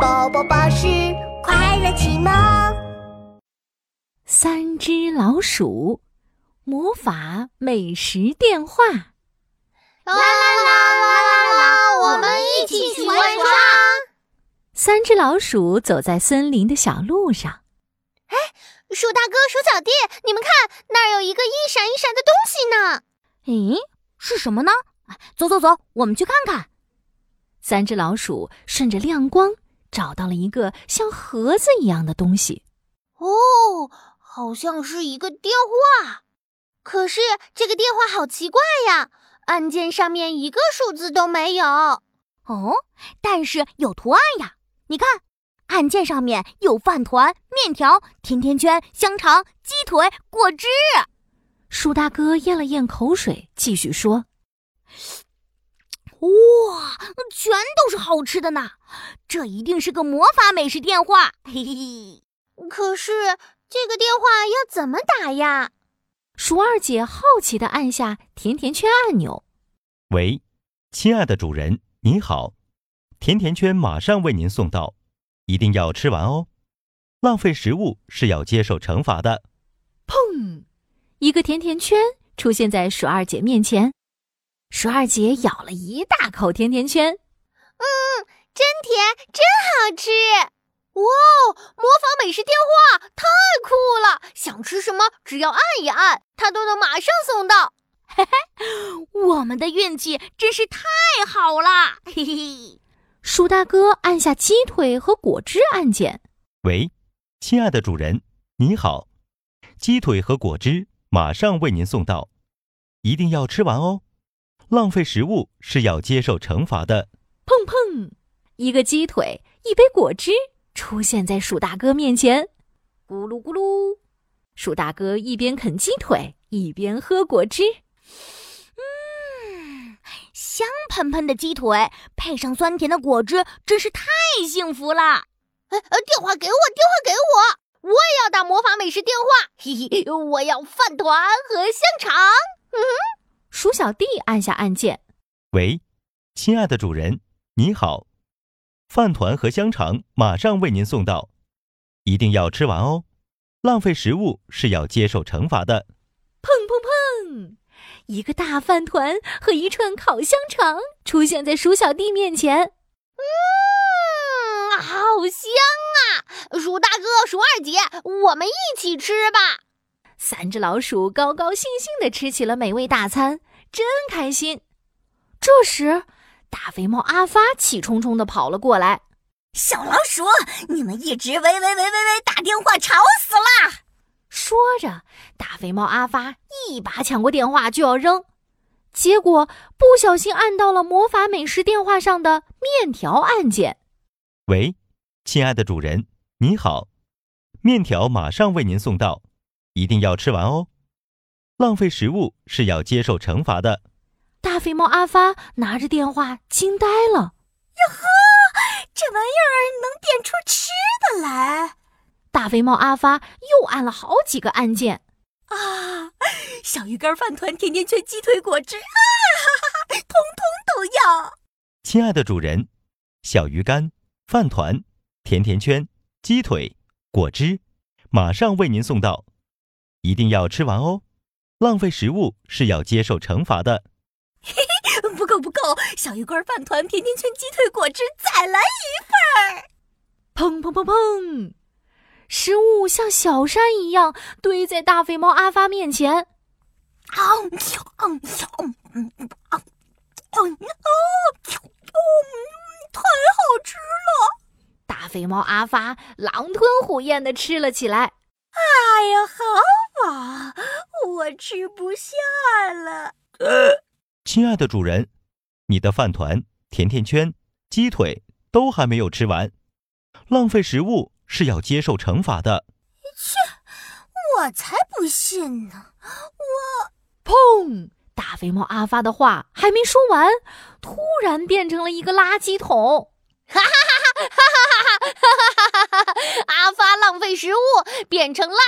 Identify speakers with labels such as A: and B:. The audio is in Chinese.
A: 宝宝巴士快乐启蒙。
B: 三只老鼠，魔法美食电话。
A: 啦啦啦啦啦啦！我们一起去玩耍。
B: 三只老鼠走在森林的小路上。
C: 哎，鼠大哥、鼠小弟，你们看，那儿有一个一闪一闪的东西呢。
D: 咦，是什么呢？走走走，我们去看看。
B: 三只老鼠顺着亮光找到了一个像盒子一样的东西。
C: 哦，好像是一个电话。可是这个电话好奇怪呀，按键上面一个数字都没有。
D: 哦，但是有图案呀。你看，按键上面有饭团、面条、甜甜圈、香肠、鸡腿、果汁。
B: 鼠大哥咽了咽口水，继续说。
D: 哇，全都是好吃的呢！这一定是个魔法美食电话，嘿嘿嘿。
C: 可是这个电话要怎么打呀？
B: 鼠二姐好奇的按下甜甜圈按钮。
E: 喂，亲爱的主人，你好，甜甜圈马上为您送到，一定要吃完哦，浪费食物是要接受惩罚的。
B: 砰！一个甜甜圈出现在鼠二姐面前。鼠二姐咬了一大口甜甜圈，
C: 嗯，真甜，真好吃！哇，模仿美食电话太酷了！想吃什么，只要按一按，它都能马上送到。
D: 嘿嘿，我们的运气真是太好了！嘿嘿，
B: 鼠大哥按下鸡腿和果汁按键。
E: 喂，亲爱的主人，你好，鸡腿和果汁马上为您送到，一定要吃完哦。浪费食物是要接受惩罚的。
B: 砰砰，一个鸡腿，一杯果汁出现在鼠大哥面前。咕噜咕噜，鼠大哥一边啃鸡腿，一边喝果汁。
D: 嗯，香喷喷的鸡腿配上酸甜的果汁，真是太幸福了。
C: 呃，电话给我，电话给我，我也要打魔法美食电话。嘿嘿，我要饭团和香肠。嗯哼。
B: 鼠小弟按下按键，
E: 喂，亲爱的主人，你好，饭团和香肠马上为您送到，一定要吃完哦，浪费食物是要接受惩罚的。
B: 砰砰砰，一个大饭团和一串烤香肠出现在鼠小弟面前，
C: 嗯，好香啊！鼠大哥、鼠二姐，我们一起吃吧。
B: 三只老鼠高高兴兴地吃起了美味大餐，真开心。这时，大肥猫阿发气冲冲地跑了过来：“
F: 小老鼠，你们一直喂喂喂喂喂打电话，吵死了！”
B: 说着，大肥猫阿发一把抢过电话就要扔，结果不小心按到了魔法美食电话上的面条按键。
E: 喂，亲爱的主人，你好，面条马上为您送到。一定要吃完哦！浪费食物是要接受惩罚的。
B: 大肥猫阿发拿着电话惊呆了：“
F: 哟呵，这玩意儿能变出吃的来！”
B: 大肥猫阿发又按了好几个按键。
F: 啊，小鱼干、饭团、甜甜圈、鸡腿、果汁啊，通通都要！
E: 亲爱的主人，小鱼干、饭团、甜甜圈、鸡腿、果汁，马上为您送到。一定要吃完哦，浪费食物是要接受惩罚的。
F: 嘿嘿，不够不够，小鱼干、饭团、甜甜圈、鸡腿、果汁，再来一份儿！
B: 砰砰砰砰，食物像小山一样堆在大肥猫阿发面前。
F: 啊，嗯嗯嗯嗯嗯啊，嗯哦，太好吃了！
B: 大肥猫阿发狼吞虎咽的吃了起来。
F: 哎呀，好饱，我吃不下了。呃，
E: 亲爱的主人，你的饭团、甜甜圈、鸡腿都还没有吃完，浪费食物是要接受惩罚的。
F: 切，我才不信呢！我……
B: 砰！大肥猫阿发的话还没说完，突然变成了一个垃圾桶。
C: 哈哈哈哈哈哈哈哈哈哈哈！阿发浪费食物，变成垃